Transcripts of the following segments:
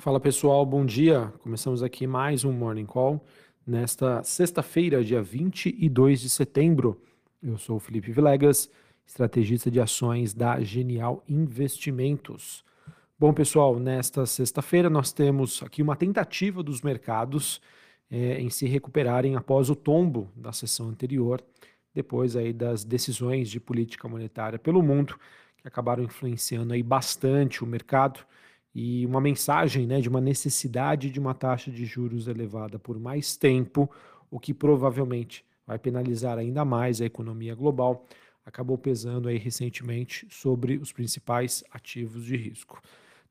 Fala pessoal, bom dia. Começamos aqui mais um Morning Call nesta sexta-feira, dia 22 de setembro. Eu sou o Felipe Vilegas, estrategista de ações da Genial Investimentos. Bom pessoal, nesta sexta-feira nós temos aqui uma tentativa dos mercados é, em se recuperarem após o tombo da sessão anterior, depois aí das decisões de política monetária pelo mundo que acabaram influenciando aí bastante o mercado e uma mensagem né, de uma necessidade de uma taxa de juros elevada por mais tempo, o que provavelmente vai penalizar ainda mais a economia global, acabou pesando aí recentemente sobre os principais ativos de risco.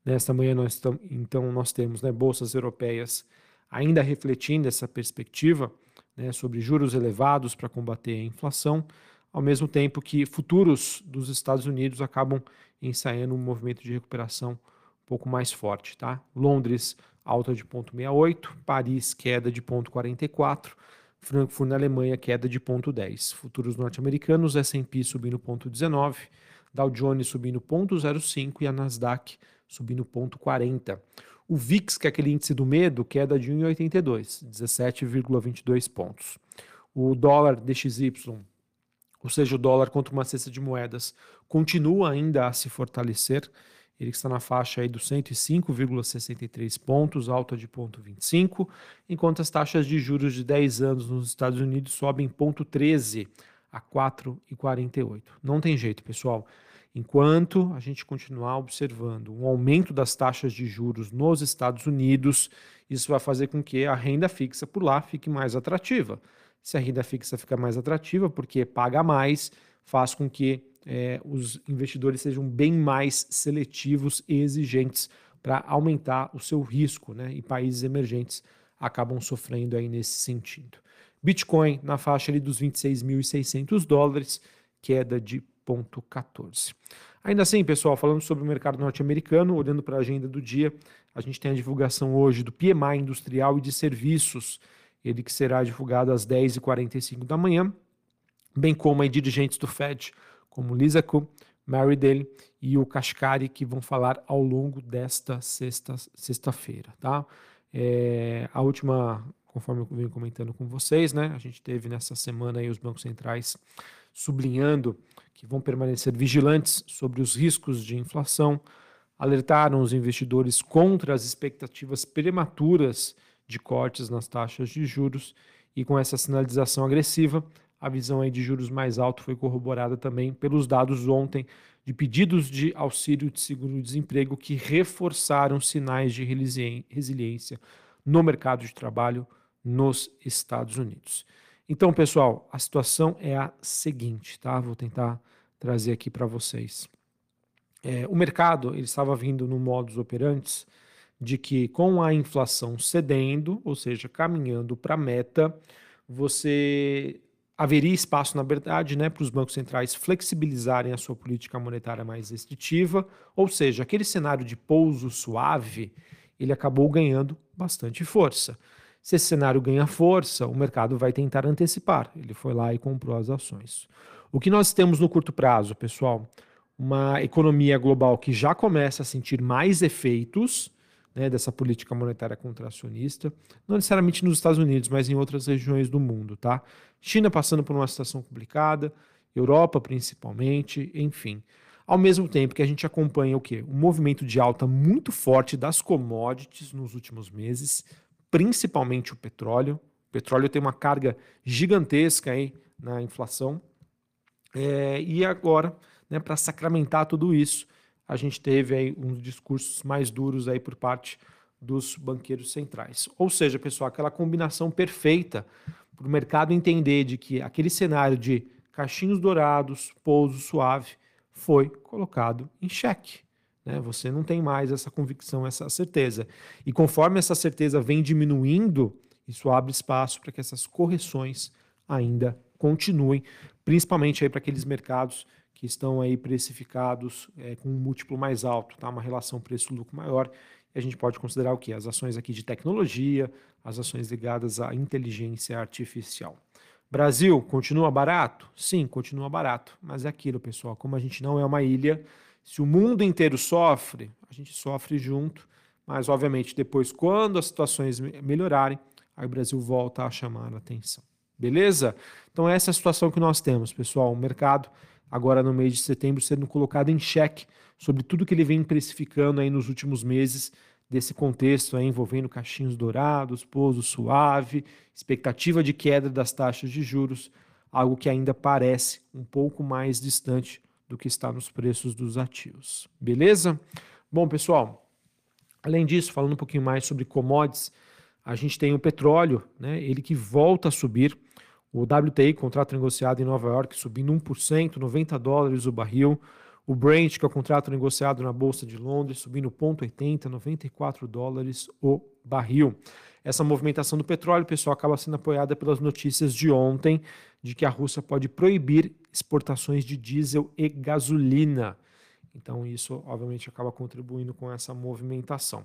Nesta manhã, nós tam, então, nós temos né, bolsas europeias ainda refletindo essa perspectiva né, sobre juros elevados para combater a inflação, ao mesmo tempo que futuros dos Estados Unidos acabam ensaiando um movimento de recuperação pouco mais forte, tá? Londres, alta de 0,68, Paris, queda de 0,44, Frankfurt na Alemanha, queda de 0,10. Futuros norte-americanos, S&P subindo 0,19, Dow Jones subindo 0,05 e a Nasdaq subindo 0,40. O VIX, que é aquele índice do medo, queda de 1,82, 17,22 pontos. O dólar DXY, ou seja, o dólar contra uma cesta de moedas, continua ainda a se fortalecer, ele está na faixa aí dos 105,63 pontos, alta de 0,25, enquanto as taxas de juros de 10 anos nos Estados Unidos sobem 0,13 a 4,48. Não tem jeito, pessoal. Enquanto a gente continuar observando um aumento das taxas de juros nos Estados Unidos, isso vai fazer com que a renda fixa por lá fique mais atrativa. Se a renda fixa fica mais atrativa, porque paga mais, faz com que é, os investidores sejam bem mais seletivos e exigentes para aumentar o seu risco, né? E países emergentes acabam sofrendo aí nesse sentido. Bitcoin na faixa ali dos 26.600 dólares, queda de 0,14. Ainda assim, pessoal, falando sobre o mercado norte-americano, olhando para a agenda do dia, a gente tem a divulgação hoje do PMI industrial e de serviços, ele que será divulgado às 10h45 da manhã, bem como aí dirigentes do Fed como Lisa Ku, Mary Daly e o Kashkari, que vão falar ao longo desta sexta-feira, tá? É, a última, conforme eu venho comentando com vocês, né? A gente teve nessa semana aí os bancos centrais sublinhando que vão permanecer vigilantes sobre os riscos de inflação, alertaram os investidores contra as expectativas prematuras de cortes nas taxas de juros e com essa sinalização agressiva, a visão aí de juros mais alto foi corroborada também pelos dados ontem de pedidos de auxílio de seguro-desemprego que reforçaram sinais de resiliência no mercado de trabalho nos Estados Unidos. Então, pessoal, a situação é a seguinte, tá? Vou tentar trazer aqui para vocês. É, o mercado ele estava vindo no modus operandi de que com a inflação cedendo, ou seja, caminhando para a meta, você haveria espaço, na verdade, né, para os bancos centrais flexibilizarem a sua política monetária mais restritiva, ou seja, aquele cenário de pouso suave, ele acabou ganhando bastante força. Se esse cenário ganha força, o mercado vai tentar antecipar. Ele foi lá e comprou as ações. O que nós temos no curto prazo, pessoal? Uma economia global que já começa a sentir mais efeitos né, dessa política monetária contracionista, não necessariamente nos Estados Unidos, mas em outras regiões do mundo, tá? China passando por uma situação complicada, Europa principalmente, enfim. Ao mesmo tempo que a gente acompanha o quê? Um movimento de alta muito forte das commodities nos últimos meses, principalmente o petróleo. O petróleo tem uma carga gigantesca aí na inflação. É, e agora, né, para sacramentar tudo isso, a gente teve aí uns discursos mais duros aí por parte dos banqueiros centrais. Ou seja, pessoal, aquela combinação perfeita para o mercado entender de que aquele cenário de caixinhos dourados, pouso suave, foi colocado em xeque. Né? Você não tem mais essa convicção, essa certeza. E conforme essa certeza vem diminuindo, isso abre espaço para que essas correções ainda continuem, principalmente aí para aqueles mercados que estão aí precificados é, com um múltiplo mais alto, tá? uma relação preço-lucro maior. E a gente pode considerar o que? As ações aqui de tecnologia, as ações ligadas à inteligência artificial. Brasil, continua barato? Sim, continua barato. Mas é aquilo, pessoal, como a gente não é uma ilha, se o mundo inteiro sofre, a gente sofre junto, mas obviamente depois, quando as situações melhorarem, aí o Brasil volta a chamar a atenção. Beleza? Então essa é a situação que nós temos, pessoal. O mercado agora no mês de setembro sendo colocado em xeque sobre tudo que ele vem precificando aí nos últimos meses desse contexto aí envolvendo caixinhos dourados, pouso suave, expectativa de queda das taxas de juros, algo que ainda parece um pouco mais distante do que está nos preços dos ativos. Beleza? Bom, pessoal, além disso, falando um pouquinho mais sobre commodities, a gente tem o petróleo, né, ele que volta a subir, o WTI, contrato negociado em Nova York, subindo 1%, 90 dólares o barril, o Brent, que é o contrato negociado na Bolsa de Londres, subindo 0,80, 94 dólares o barril. Essa movimentação do petróleo, pessoal, acaba sendo apoiada pelas notícias de ontem de que a Rússia pode proibir exportações de diesel e gasolina. Então, isso obviamente acaba contribuindo com essa movimentação.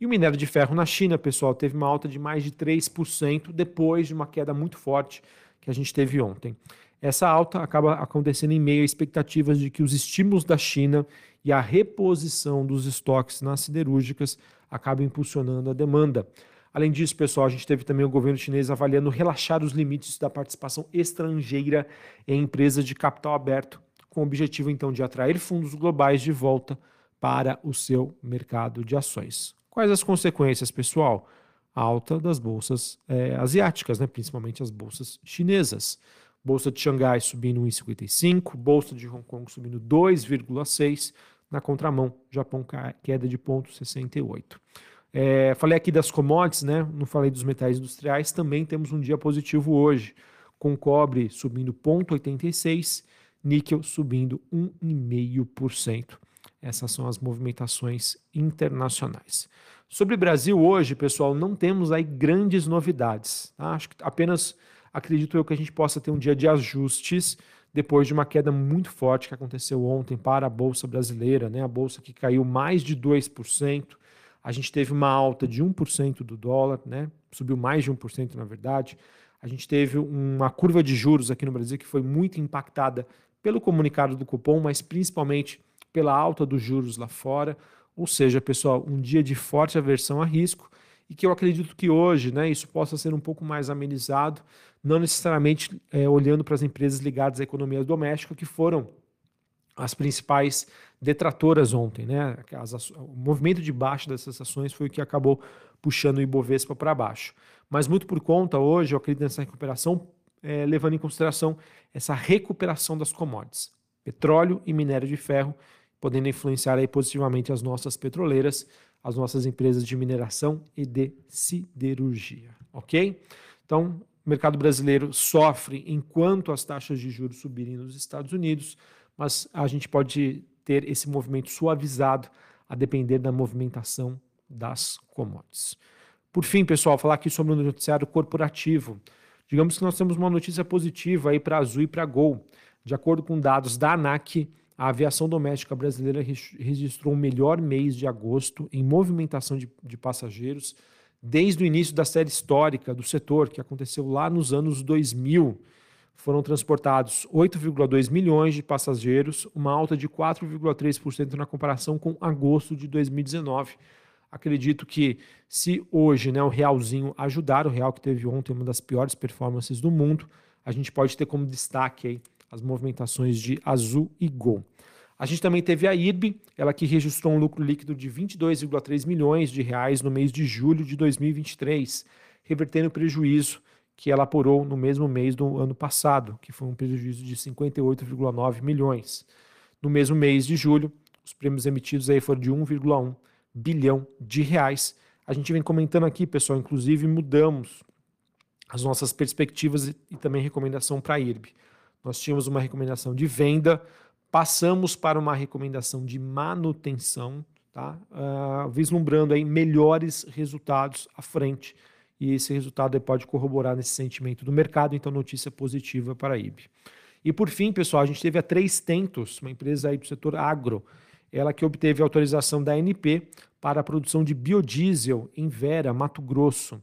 E o minério de ferro na China, pessoal, teve uma alta de mais de 3% depois de uma queda muito forte que a gente teve ontem. Essa alta acaba acontecendo em meio a expectativas de que os estímulos da China e a reposição dos estoques nas siderúrgicas acabem impulsionando a demanda. Além disso, pessoal, a gente teve também o governo chinês avaliando relaxar os limites da participação estrangeira em empresas de capital aberto, com o objetivo então de atrair fundos globais de volta para o seu mercado de ações. Quais as consequências, pessoal? A alta das bolsas é, asiáticas, né? principalmente as bolsas chinesas. Bolsa de Xangai subindo 1,55, Bolsa de Hong Kong subindo 2,6, na contramão, Japão queda de 0,68. É, falei aqui das commodities, né? Não falei dos metais industriais, também temos um dia positivo hoje, com cobre subindo 0,86, níquel subindo 1,5%. Essas são as movimentações internacionais. Sobre Brasil hoje, pessoal, não temos aí grandes novidades. Tá? Acho que apenas acredito eu que a gente possa ter um dia de ajustes depois de uma queda muito forte que aconteceu ontem para a Bolsa Brasileira, né? a Bolsa que caiu mais de 2%. A gente teve uma alta de 1% do dólar, né? subiu mais de 1% na verdade. A gente teve uma curva de juros aqui no Brasil que foi muito impactada pelo comunicado do cupom, mas principalmente pela alta dos juros lá fora. Ou seja, pessoal, um dia de forte aversão a risco e que eu acredito que hoje né, isso possa ser um pouco mais amenizado, não necessariamente é, olhando para as empresas ligadas à economia doméstica, que foram as principais detratoras ontem. Né? As, o movimento de baixa dessas ações foi o que acabou puxando o Ibovespa para baixo. Mas muito por conta, hoje, eu acredito nessa recuperação, é, levando em consideração essa recuperação das commodities, petróleo e minério de ferro, podendo influenciar aí positivamente as nossas petroleiras, as nossas empresas de mineração e de siderurgia, ok? Então, o mercado brasileiro sofre enquanto as taxas de juros subirem nos Estados Unidos, mas a gente pode ter esse movimento suavizado a depender da movimentação das commodities. Por fim, pessoal, falar aqui sobre o noticiário corporativo. Digamos que nós temos uma notícia positiva aí para Azul e para Gol. De acordo com dados da ANAC, a aviação doméstica brasileira registrou o melhor mês de agosto em movimentação de, de passageiros desde o início da série histórica do setor, que aconteceu lá nos anos 2000. Foram transportados 8,2 milhões de passageiros, uma alta de 4,3% na comparação com agosto de 2019. Acredito que se hoje né, o realzinho ajudar, o real que teve ontem uma das piores performances do mundo, a gente pode ter como destaque aí as movimentações de Azul e Gol. A gente também teve a IRB, ela que registrou um lucro líquido de 22,3 milhões de reais no mês de julho de 2023, revertendo o prejuízo que ela apurou no mesmo mês do ano passado, que foi um prejuízo de 58,9 milhões. No mesmo mês de julho, os prêmios emitidos aí foram de 1,1 bilhão de reais. A gente vem comentando aqui, pessoal, inclusive mudamos as nossas perspectivas e também recomendação para a IRB. Nós tínhamos uma recomendação de venda, passamos para uma recomendação de manutenção, tá? Uh, vislumbrando aí melhores resultados à frente. E esse resultado pode corroborar nesse sentimento do mercado, então notícia positiva para a IB. E por fim, pessoal, a gente teve a Três Tentos, uma empresa aí do setor agro, ela que obteve autorização da ANP para a produção de biodiesel em Vera, Mato Grosso.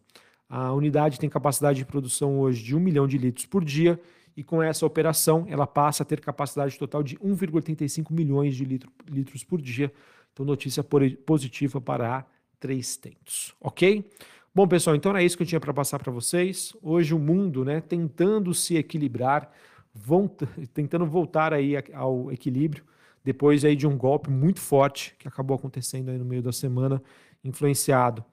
A unidade tem capacidade de produção hoje de 1 milhão de litros por dia e com essa operação ela passa a ter capacidade total de 1,85 milhões de litro, litros por dia. Então, notícia positiva para a três tentos, ok? Bom, pessoal, então era isso que eu tinha para passar para vocês. Hoje o mundo, né, tentando se equilibrar, tentando voltar aí ao equilíbrio depois aí de um golpe muito forte que acabou acontecendo aí no meio da semana, influenciado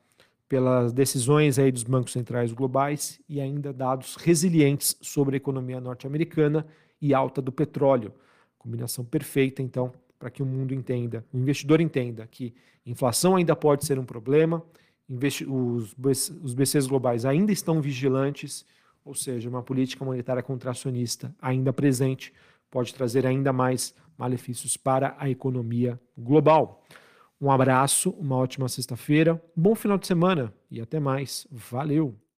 pelas decisões aí dos bancos centrais globais e ainda dados resilientes sobre a economia norte-americana e alta do petróleo. Combinação perfeita, então, para que o mundo entenda, o investidor entenda que inflação ainda pode ser um problema, os, os BCs globais ainda estão vigilantes, ou seja, uma política monetária contracionista ainda presente pode trazer ainda mais malefícios para a economia global. Um abraço, uma ótima sexta-feira, bom final de semana e até mais. Valeu!